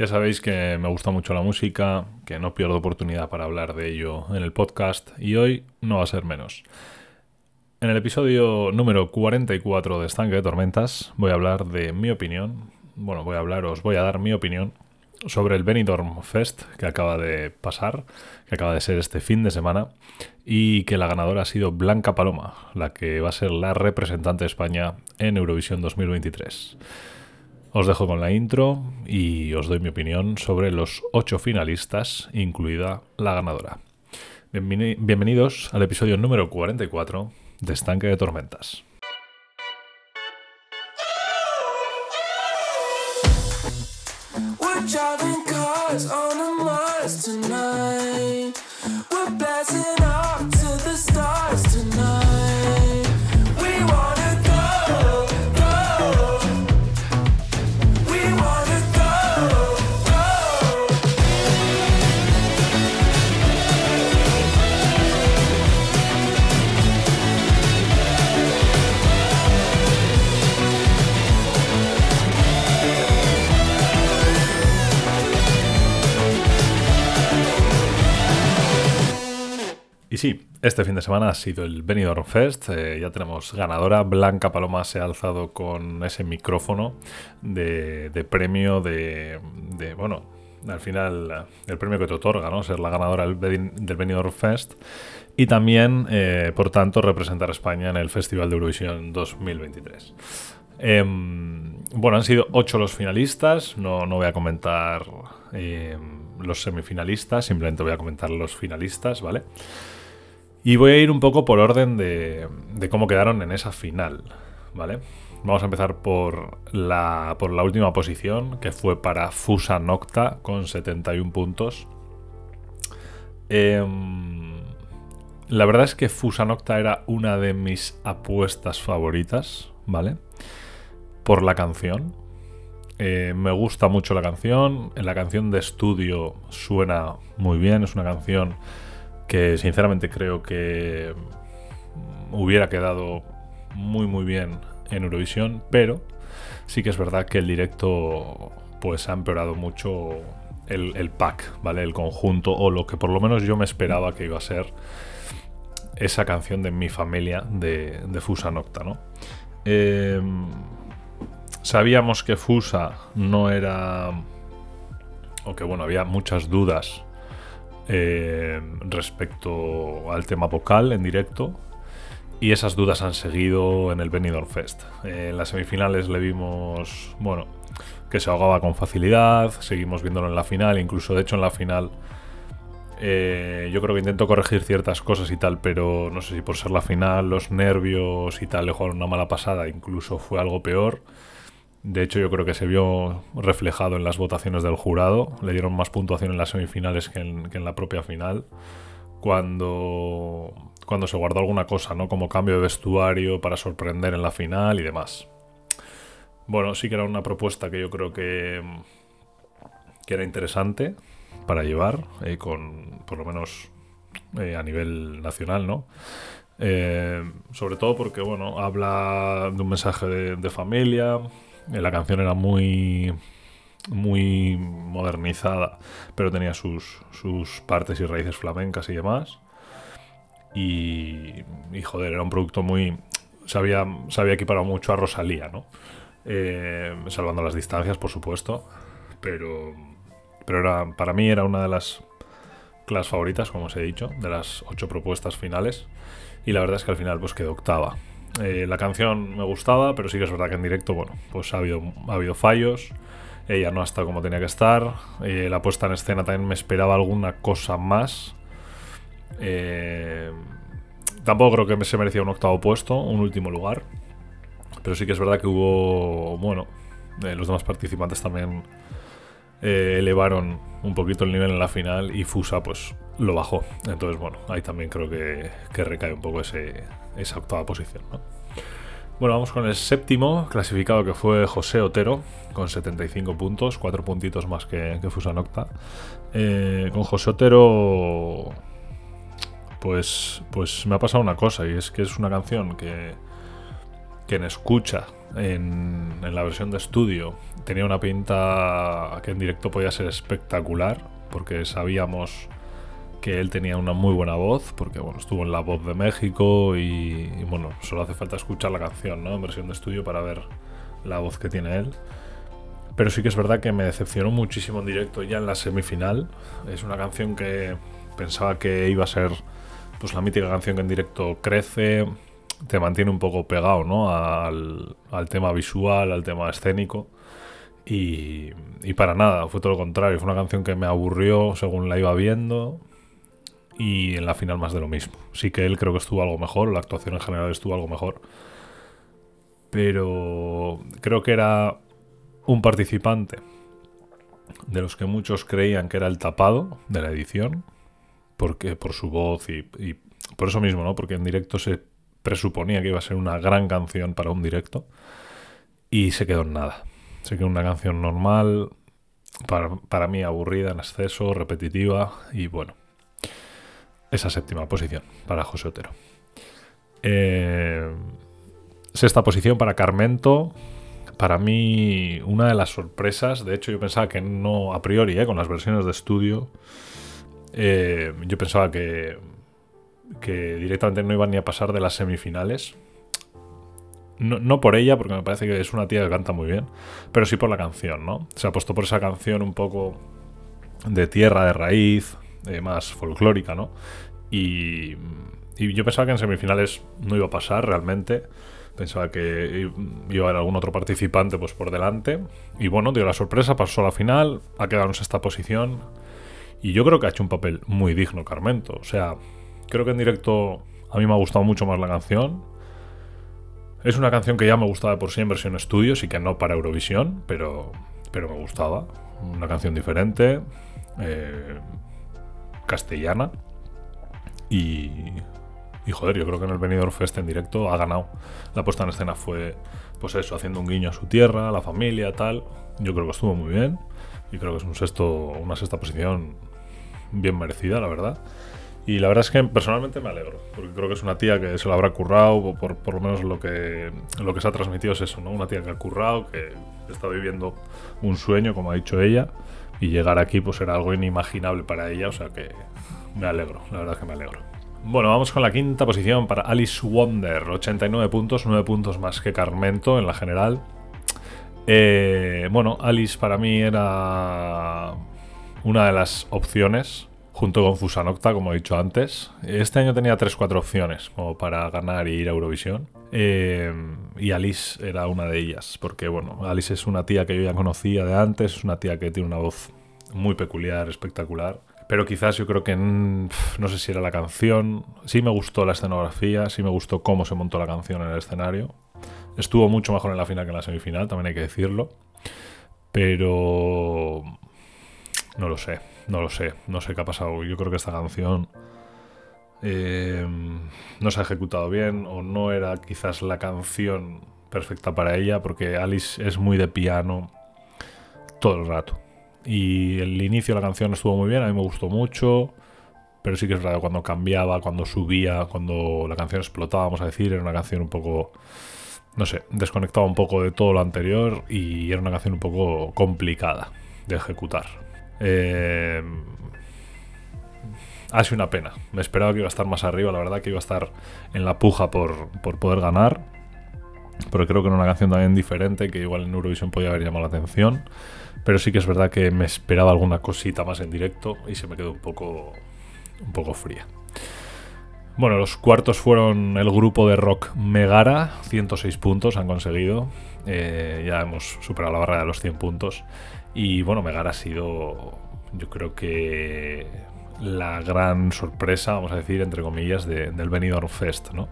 Ya sabéis que me gusta mucho la música, que no pierdo oportunidad para hablar de ello en el podcast y hoy no va a ser menos. En el episodio número 44 de Estanque de Tormentas voy a hablar de mi opinión, bueno, voy a hablar, os voy a dar mi opinión sobre el Benidorm Fest que acaba de pasar, que acaba de ser este fin de semana y que la ganadora ha sido Blanca Paloma, la que va a ser la representante de España en Eurovisión 2023. Os dejo con la intro y os doy mi opinión sobre los ocho finalistas, incluida la ganadora. Bienvenidos al episodio número 44 de Estanque de Tormentas. Este fin de semana ha sido el Benidorm Fest. Eh, ya tenemos ganadora. Blanca Paloma se ha alzado con ese micrófono de, premio de, bueno, al final el premio que te otorga, ¿no? Ser la ganadora del, Benidorm Fest. Y también, eh, por tanto, representar a España en el Festival de Eurovisión 2023. Em, bueno, han sido ocho los finalistas. No, no voy a comentar em, los semifinalistas, simplemente voy a comentar los finalistas, ¿vale? Y voy a ir un poco por orden de, cómo quedaron en esa final, ¿vale? Vamos a empezar por la, última posición, que fue para Fusa Nocta con 71 puntos. Em, la verdad es que Fusa Nocta era una de mis apuestas favoritas, ¿vale? Por la canción. Eh, me gusta mucho la canción. En la canción de estudio suena muy bien. Es una canción que sinceramente creo que hubiera quedado muy muy bien en Eurovisión, pero sí que es verdad que el directo pues ha empeorado mucho el, pack, ¿vale? El conjunto, o lo que por lo menos yo me esperaba que iba a ser esa canción de mi familia de, Fusa Nocta, ¿no? Em, sabíamos que Fusa no era... o que bueno, había muchas dudas eh, respecto al tema vocal en directo. Y esas dudas han seguido en el Benidorm Fest. En las semifinales le vimos, bueno, que se ahogaba con facilidad. Seguimos viéndolo en la final. Incluso, de hecho, en la final eh, yo creo que intento corregir ciertas cosas y tal, pero no sé si por ser la final, los nervios y tal le jugaron una mala pasada, incluso fue algo peor. De hecho, yo creo que se vio reflejado en las votaciones del jurado. Le dieron más puntuación en las semifinales que en, la propia final. Cuando, cuando se guardó alguna cosa, ¿no? Como cambio de vestuario para sorprender en la final y demás. Bueno, sí que era una propuesta que yo creo que, que era interesante para llevar, eh, con por lo menos eh, a nivel nacional, ¿no? Eh, sobre todo porque, bueno, habla de un mensaje de familia, la canción era muy muy modernizada, pero tenía sus, sus partes y raíces flamencas y demás. Y, y joder, era un producto muy... Se había, equiparado mucho a Rosalía, ¿no? Eh, salvando las distancias, por supuesto. Pero, pero era, para mí era una de las clases favoritas, como os he dicho, de las ocho propuestas finales. Y la verdad es que al final pues quedó octava. Eh, la canción me gustaba, pero sí que es verdad que en directo, bueno, pues ha habido, ha habido fallos. Ella no ha estado como tenía que estar. Eh, la puesta en escena también me esperaba alguna cosa más. Eh, tampoco creo que se merecía un octavo puesto, un último lugar. Pero sí que es verdad que hubo, bueno, los demás participantes también elevaron un poquito el nivel en la final y Fusa pues lo bajó. Entonces, bueno, ahí también creo que, que recae un poco ese, esa octava posición. Bueno, vamos con el séptimo clasificado que fue José Otero, con 75 puntos, 4 puntitos más que, que Fusanocta. Eh, con José Otero, pues, pues me ha pasado una cosa, y es que es una canción que quien escucha en, en la versión de estudio tenía una pinta que en directo podía ser espectacular, porque sabíamos que él tenía una muy buena voz, porque bueno, estuvo en La Voz de México y, bueno, solo hace falta escuchar la canción, ¿no? En versión de estudio para ver la voz que tiene él. Pero sí que es verdad que me decepcionó muchísimo en directo ya en la semifinal. Es una canción que pensaba que iba a ser pues la mítica canción que en directo crece, te mantiene un poco pegado, ¿no? Al, tema visual, al tema escénico. Y, para nada, fue todo lo contrario. Fue una canción que me aburrió según la iba viendo y en la final más de lo mismo. Sí que él creo que estuvo algo mejor, la actuación en general estuvo algo mejor. Pero creo que era un participante de los que muchos creían que era el tapado de la edición, porque por su voz y, por eso mismo, ¿no? Porque en directo se presuponía que iba a ser una gran canción para un directo y se quedó en nada. Se quedó una canción normal, para, para mí aburrida en exceso, repetitiva y bueno, esa séptima posición para José Otero. Eh, sexta posición para Carmento. Para mí, una de las sorpresas. De hecho, yo pensaba que no, a priori, eh, con las versiones de estudio, eh, yo pensaba que, que directamente no iban ni a pasar de las semifinales. No, no, por ella, porque me parece que es una tía que canta muy bien, pero sí por la canción, ¿no? Se ha puesto por esa canción un poco de tierra, de raíz, eh, más folclórica, ¿no? Y, y, yo pensaba que en semifinales no iba a pasar realmente. Pensaba que iba a haber algún otro participante pues por delante. Y bueno, dio la sorpresa, pasó a la final, ha quedado en esta posición. Y yo creo que ha hecho un papel muy digno Carmento. O sea, creo que en directo a mí me ha gustado mucho más la canción. Es una canción que ya me gustaba por sí en versión estudios y que no para Eurovisión, pero, pero me gustaba. Una canción diferente, eh, castellana. Y, y joder, yo creo que en el Benidorm Fest en directo ha ganado. La puesta en escena fue, pues eso, haciendo un guiño a su tierra, a la familia, tal. Yo creo que estuvo muy bien. Y creo que es un sexto, una sexta posición bien merecida, la verdad. Y la verdad es que personalmente me alegro, porque creo que es una tía que se lo habrá currado, por, por lo menos lo que, lo que se ha transmitido es eso, ¿no? Una tía que ha currado, que está viviendo un sueño, como ha dicho ella, y llegar aquí pues era algo inimaginable para ella, o sea que me alegro, la verdad que me alegro. Bueno, vamos con la quinta posición para Alice Wonder, 89 puntos, 9 puntos más que Carmento en la general. Eh, bueno, Alice para mí era una de las opciones, junto con Fusanocta, como he dicho antes. Este año tenía 3-4 opciones como para ganar y ir a Eurovisión. Eh, y Alice era una de ellas, porque bueno, Alice es una tía que yo ya conocía de antes, es una tía que tiene una voz muy peculiar, espectacular. Pero quizás yo creo que no sé si era la canción. Sí me gustó la escenografía, sí me gustó cómo se montó la canción en el escenario. Estuvo mucho mejor en la final que en la semifinal, también hay que decirlo. Pero no lo sé, no lo sé, no sé qué ha pasado. Yo creo que esta canción eh, no se ha ejecutado bien o no era quizás la canción perfecta para ella porque Alice es muy de piano todo el rato. Y el inicio de la canción estuvo muy bien, a mí me gustó mucho. Pero sí que es verdad, cuando cambiaba, cuando subía, cuando la canción explotaba, vamos a decir, era una canción un poco, no sé, desconectaba un poco de todo lo anterior y era una canción un poco complicada de ejecutar. Eh, ha sido una pena. Me esperaba que iba a estar más arriba, la verdad que iba a estar en la puja por, por poder ganar. Pero creo que era una canción también diferente, que igual en Eurovisión podía haber llamado la atención. Pero sí que es verdad que me esperaba alguna cosita más en directo y se me quedó un poco, un poco fría. Bueno, los cuartos fueron el grupo de rock Megara, 106 puntos han conseguido. Eh, ya hemos superado la barra de los 100 puntos. Y bueno, Megara ha sido, yo creo que la gran sorpresa, vamos a decir, entre comillas, del Benidorm Fest, ¿no?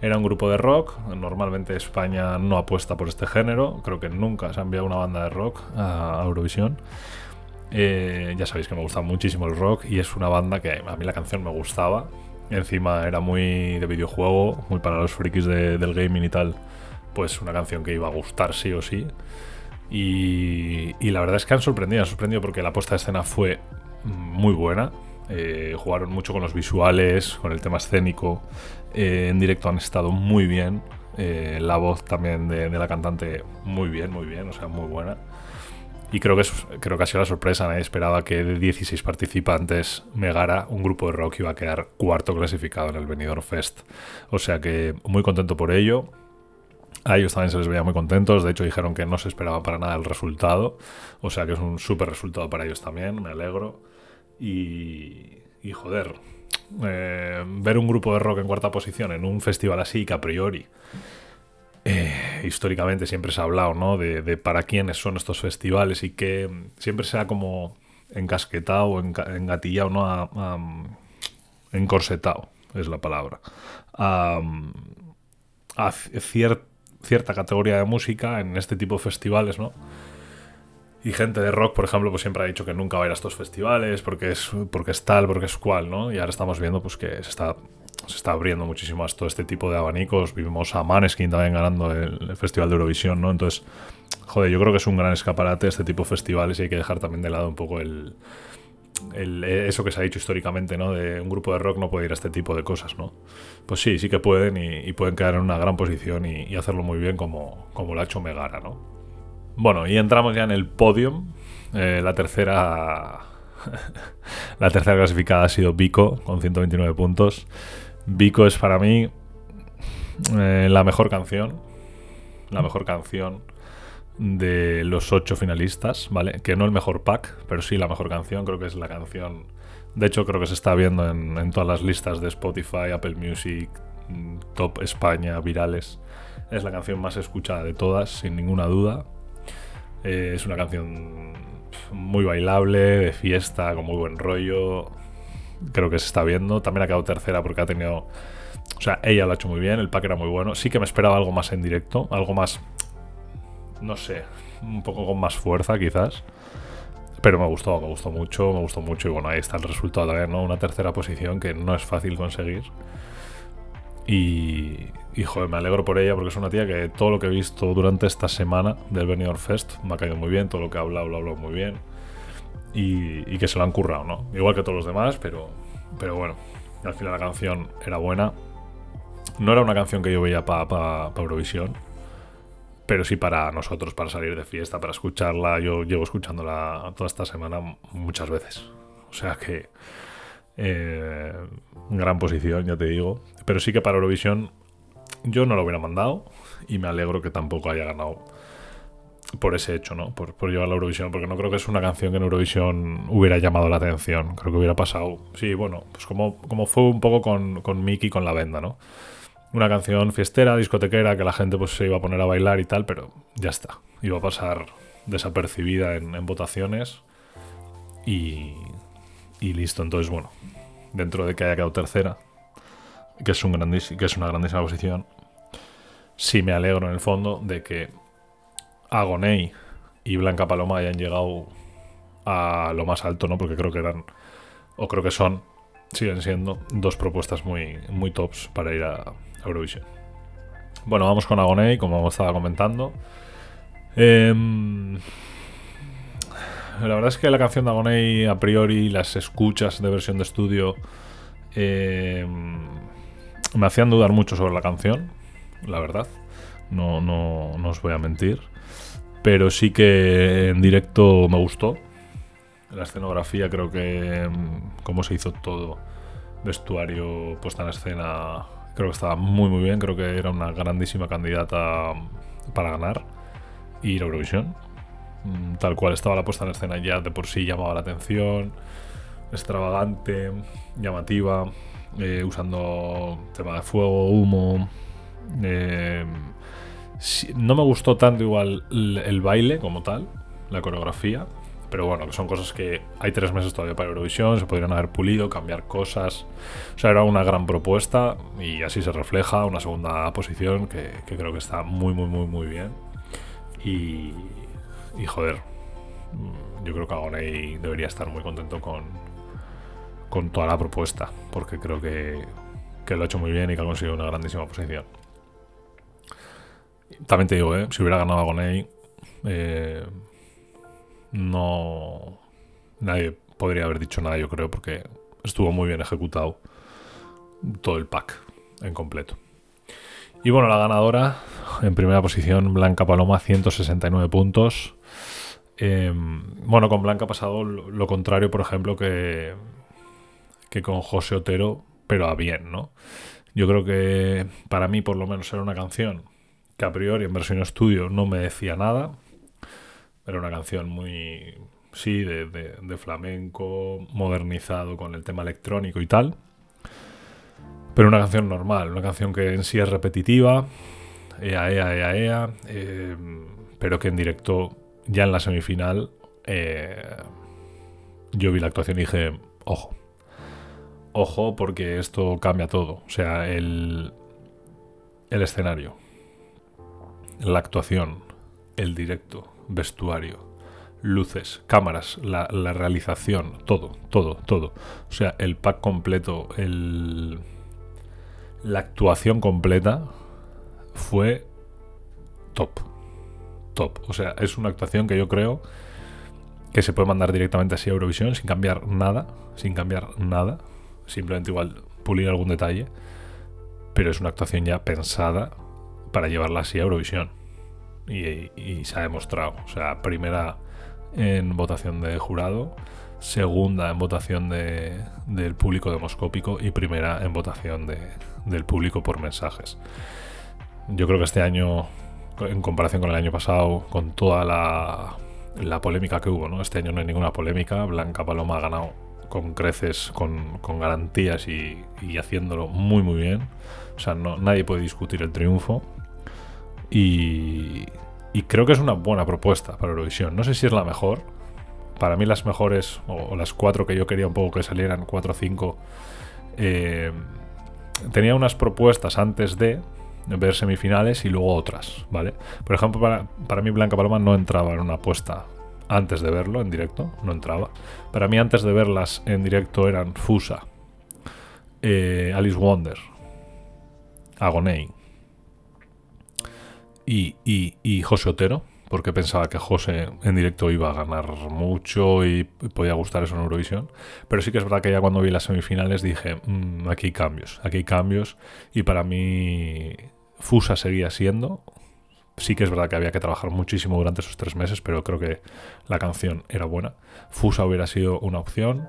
Era un grupo de rock, normalmente España no apuesta por este género, creo que nunca se ha enviado una banda de rock a Eurovisión. Eh, ya sabéis que me gusta muchísimo el rock y es una banda que a mí la canción me gustaba. Encima era muy de videojuego, muy para los frikis del gaming y tal. Pues una canción que iba a gustar sí o sí. Y, la verdad es que han sorprendido, han sorprendido porque la puesta de escena fue muy buena. Eh, jugaron mucho con los visuales, con el tema escénico. Eh, en directo han estado muy bien. Eh, la voz también de, la cantante muy bien, muy bien, o sea, muy buena. Y creo que, creo que ha sido la sorpresa. Nadie esperaba que de 16 participantes Megara, un grupo de rock, iba a quedar cuarto clasificado en el Benidorm Fest. O sea que muy contento por ello. A ellos también se les veía muy contentos. De hecho, dijeron que no se esperaba para nada el resultado. O sea que es un súper resultado para ellos también. Me alegro. Y, y joder, eh, ver un grupo de rock en cuarta posición en un festival así que a priori eh, históricamente siempre se ha hablado ¿no? de, para quiénes son estos festivales y que siempre se ha como encasquetado o engatillado, ¿no? encorsetado, es la palabra, a, cierta categoría de música en este tipo de festivales, ¿no? Y gente de rock, por ejemplo, pues siempre ha dicho que nunca va a ir a estos festivales porque es, porque es tal, porque es cual, ¿no? Y ahora estamos viendo pues que se está, se está abriendo muchísimo a todo este tipo de abanicos. Vivimos a Maneskin también ganando el, Festival de Eurovisión, ¿no? Entonces, joder, yo creo que es un gran escaparate este tipo de festivales y hay que dejar también de lado un poco el, eso que se ha dicho históricamente, ¿no? De un grupo de rock no puede ir a este tipo de cosas, ¿no? Pues sí, sí que pueden y, pueden quedar en una gran posición y, y, hacerlo muy bien como, como lo ha hecho Megara, ¿no? Bueno, y entramos ya en el podium. Eh, la tercera. la tercera clasificada ha sido Vico, con 129 puntos. Vico es para mí eh, la mejor canción. La mejor canción de los ocho finalistas, ¿vale? Que no el mejor pack, pero sí la mejor canción. Creo que es la canción. De hecho, creo que se está viendo en, todas las listas de Spotify, Apple Music, mm, Top España, virales. Es la canción más escuchada de todas, sin ninguna duda. Eh, es una canción muy bailable, de fiesta, con muy buen rollo. Creo que se está viendo. También ha quedado tercera porque ha tenido. O sea, ella lo ha hecho muy bien, el pack era muy bueno. Sí que me esperaba algo más en directo, algo más. No sé, un poco con más fuerza quizás. Pero me gustó, me gustó mucho, me gustó mucho. Y bueno, ahí está el resultado también, ¿no? Una tercera posición que no es fácil conseguir. Y, y joder, me alegro por ella porque es una tía que todo lo que he visto durante esta semana del Benidorm Fest me ha caído muy bien, todo lo que ha hablado lo ha hablado muy bien y, que se lo han currado, ¿no? Igual que todos los demás, pero, pero bueno, al final la canción era buena. No era una canción que yo veía para Eurovisión, pero sí para nosotros, para salir de fiesta, para escucharla. Yo llevo escuchándola toda esta semana muchas veces. O sea que eh, gran posición, ya te digo. Pero sí que para Eurovisión yo no lo hubiera mandado y me alegro que tampoco haya ganado por ese hecho, ¿no? Por, por llevar la Eurovisión, porque no creo que es una canción que en Eurovisión hubiera llamado la atención. Creo que hubiera pasado. Sí, bueno, pues como, como fue un poco con, con Mickey con la venda, ¿no? Una canción fiestera, discotequera, que la gente pues se iba a poner a bailar y tal, pero ya está. Iba a pasar desapercibida en, en votaciones y, y listo. Entonces, bueno, dentro de que haya quedado tercera, que es, un que es una grandísima posición, sí me alegro en el fondo de que Agoney y Blanca Paloma hayan llegado a lo más alto, ¿no? Porque creo que eran, o creo que son, siguen siendo dos propuestas muy, muy tops para ir a Eurovisión. Bueno, vamos con Agoney, como estaba comentando. Em, la verdad es que la canción de Agoney, a priori, las escuchas de versión de estudio, eh, me hacían dudar mucho sobre la canción, la verdad. No, no, no os voy a mentir. Pero sí que en directo me gustó. La escenografía, creo que mm, cómo se hizo todo, vestuario, puesta en escena, creo que estaba muy muy bien. Creo que era una grandísima candidata para ganar y ir a Eurovisión. Mm, tal cual estaba la puesta en escena ya de por sí llamaba la atención, extravagante, llamativa. Eh, usando tema de fuego, humo. Eh, no me gustó tanto igual el, baile como tal, la coreografía. Pero bueno, que son cosas que hay tres meses todavía para Eurovisión, se podrían haber pulido, cambiar cosas. O sea, era una gran propuesta y así se refleja una segunda posición que, creo que está muy, muy, muy, muy bien. Y, y joder, yo creo que Agoney debería estar muy contento con, con toda la propuesta, porque creo que, lo ha hecho muy bien y que ha conseguido una grandísima posición. También te digo, ¿eh? si hubiera ganado Agoney, eh, no. Nadie podría haber dicho nada, yo creo, porque estuvo muy bien ejecutado todo el pack en completo. Y bueno, la ganadora en primera posición, Blanca Paloma, 169 puntos. Em, bueno, con Blanca ha pasado lo, contrario, por ejemplo, que, que con José Otero, pero a bien, ¿no? Yo creo que para mí, por lo menos, era una canción que a priori en versión estudio no me decía nada. Era una canción muy, sí, de, flamenco, modernizado con el tema electrónico y tal. Pero una canción normal, una canción que en sí es repetitiva, ea, ea, ea, ea, eh, pero que en directo, ya en la semifinal, eh, yo vi la actuación y dije, ojo, ojo porque esto cambia todo. O sea, el, el escenario, la actuación, el directo, vestuario, luces, cámaras, la, la, realización, todo, todo, todo. O sea, el pack completo, el, la actuación completa fue top. Top. O sea, es una actuación que yo creo que se puede mandar directamente así a Eurovisión sin cambiar nada. Sin cambiar nada. Simplemente igual pulir algún detalle. Pero es una actuación ya pensada para llevarla así a Eurovisión. Y, se ha demostrado. O sea, primera en votación de jurado, segunda en votación de, del público demoscópico y primera en votación de, del público por mensajes. Yo creo que este año, en comparación con el año pasado, con toda la, la polémica que hubo, ¿no? Este año no hay ninguna polémica. Blanca Paloma ha ganado con creces, con, garantías y, haciéndolo muy muy bien. O sea, no, nadie puede discutir el triunfo. Y, y, creo que es una buena propuesta para Eurovisión. No sé si es la mejor. Para mí las mejores, o, las cuatro que yo quería un poco que salieran, cuatro o cinco, eh, tenía unas propuestas antes de, ver semifinales y luego otras, ¿vale? Por ejemplo, para, mí Blanca Paloma no entraba en una apuesta antes de verlo en directo, no entraba. Para mí antes de verlas en directo eran Fusa, eh, Alice Wonder, Agoney y, y, y José Otero, porque pensaba que José en directo iba a ganar mucho y podía gustar eso en Eurovisión. Pero sí que es verdad que ya cuando vi las semifinales dije, mm, aquí hay cambios, aquí hay cambios. Y para mí Fusa seguía siendo. Sí que es verdad que había que trabajar muchísimo durante esos tres meses, pero creo que la canción era buena. Fusa hubiera sido una opción.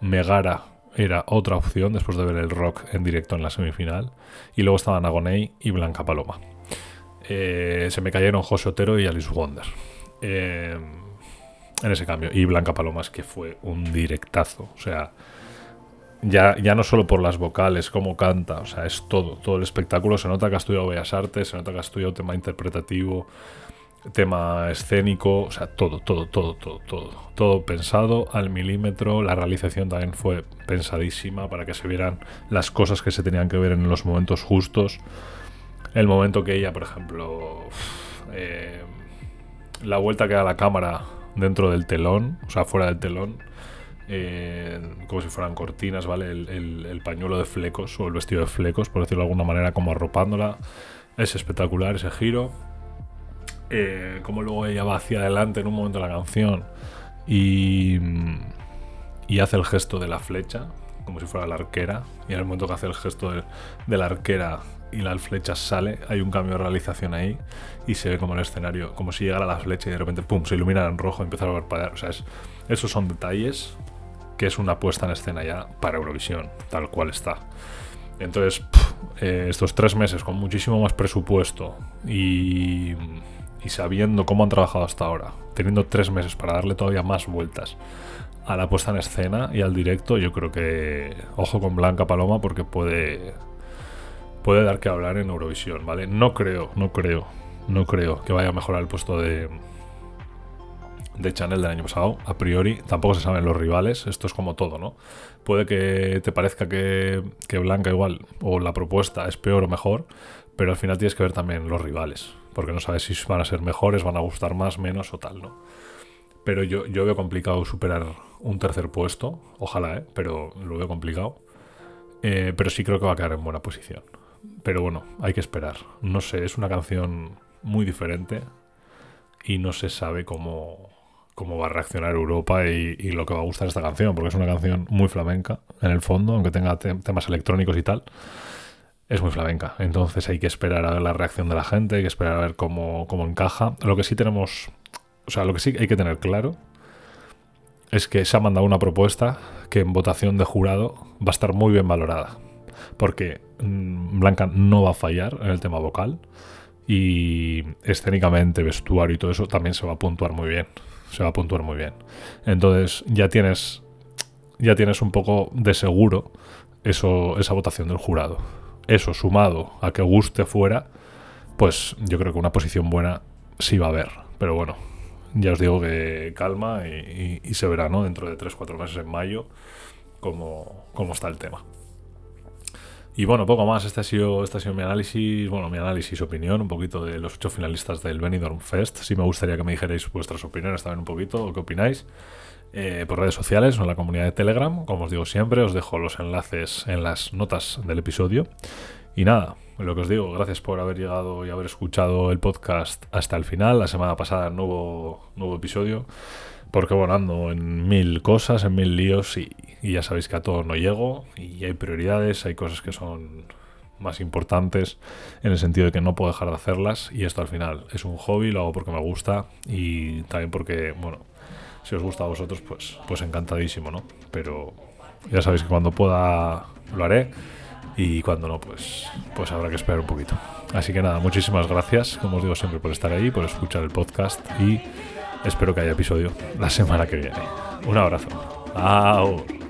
Megara era otra opción después de ver el rock en directo en la semifinal. Y luego estaban Agoney y Blanca Paloma. Eh, se me cayeron José Otero y Alice Wonder. Eh, en ese cambio. Y Blanca Paloma es que fue un directazo. O sea, ya, ya no solo por las vocales, cómo canta, o sea, es todo, todo el espectáculo. Se nota que ha estudiado Bellas Artes, se nota que ha estudiado tema interpretativo, tema escénico, o sea, todo, todo, todo, todo, todo. Todo pensado al milímetro. La realización también fue pensadísima para que se vieran las cosas que se tenían que ver en los momentos justos. El momento que ella, por ejemplo, eh, la vuelta que da la cámara dentro del telón, o sea, fuera del telón como si fueran cortinas, ¿vale? El, pañuelo de flecos o el vestido de flecos, por decirlo de alguna manera, como arropándola. Es espectacular ese giro. Eh, como luego ella va hacia adelante en un momento de la canción y, y hace el gesto de la flecha, como si fuera la arquera. Y en el momento que hace el gesto de, la arquera y la flecha sale, hay un cambio de realización ahí y se ve como el escenario, como si llegara la flecha y de repente, pum, se ilumina en rojo y empieza a parpadear. O sea, esos son detalles que es una puesta en escena ya para Eurovisión, tal cual está. Entonces, eh, estos tres meses con muchísimo más presupuesto y, y sabiendo cómo han trabajado hasta ahora, teniendo tres meses para darle todavía más vueltas a la puesta en escena y al directo, yo creo que ojo con Blanca Paloma porque puede puede dar que hablar en Eurovisión, ¿vale? No creo, no creo, no creo que vaya a mejorar el puesto de de Chanel del año pasado. A priori tampoco se saben los rivales, esto es como todo, ¿no? Puede que te parezca que, Blanca igual o la propuesta es peor o mejor, pero al final tienes que ver también los rivales, porque no sabes si van a ser mejores, van a gustar más, menos o tal, ¿no? Pero yo, yo veo complicado superar un tercer puesto, ojalá, ¿eh? Pero lo veo complicado. Eh, pero sí creo que va a quedar en buena posición. Pero bueno, hay que esperar. No sé, es una canción muy diferente y no se sabe cómo, cómo va a reaccionar Europa y, lo que va a gustar esta canción, porque es una canción muy flamenca en el fondo, aunque tenga temas electrónicos y tal. es muy flamenca. Entonces hay que esperar a ver la reacción de la gente, hay que esperar a ver cómo, cómo encaja. Lo que sí tenemos, o sea, lo que sí hay que tener claro es que se ha mandado una propuesta que en votación de jurado va a estar muy bien valorada. Porque mm, Blanca no va a fallar en el tema vocal y escénicamente, vestuario y todo eso también se va a puntuar muy bien. Se va a puntuar muy bien. Entonces ya tienes ya tienes un poco de seguro eso, esa votación del jurado. Eso sumado a que guste fuera, pues yo creo que una posición buena sí va a haber. Pero bueno, ya os digo que calma y, se verá, ¿no? Dentro de 3-4 meses en mayo cómo, cómo está el tema. Y bueno, poco más. Este ha, sido, este ha sido mi análisis, bueno, mi análisis, opinión, un poquito de los ocho finalistas del Benidorm Fest. Sí me gustaría que me dijerais vuestras opiniones también un poquito, o qué opináis. Eh, por redes sociales o en la comunidad de Telegram. Como os digo siempre, os dejo los enlaces en las notas del episodio. Y nada, lo que os digo, gracias por haber llegado y haber escuchado el podcast hasta el final. La semana pasada hubo, nuevo episodio, porque bueno, ando en mil cosas, en mil líos y, ya sabéis que a todo no llego y hay prioridades, hay cosas que son más importantes en el sentido de que no puedo dejar de hacerlas y esto al final es un hobby, lo hago porque me gusta y también porque, bueno, si os gusta a vosotros, pues, pues encantadísimo, ¿no? Pero ya sabéis que cuando pueda lo haré y cuando no, pues, pues habrá que esperar un poquito. Así que nada, muchísimas gracias, como os digo siempre, por estar ahí, por escuchar el podcast y espero que haya episodio la semana que viene. Un abrazo. Ahora.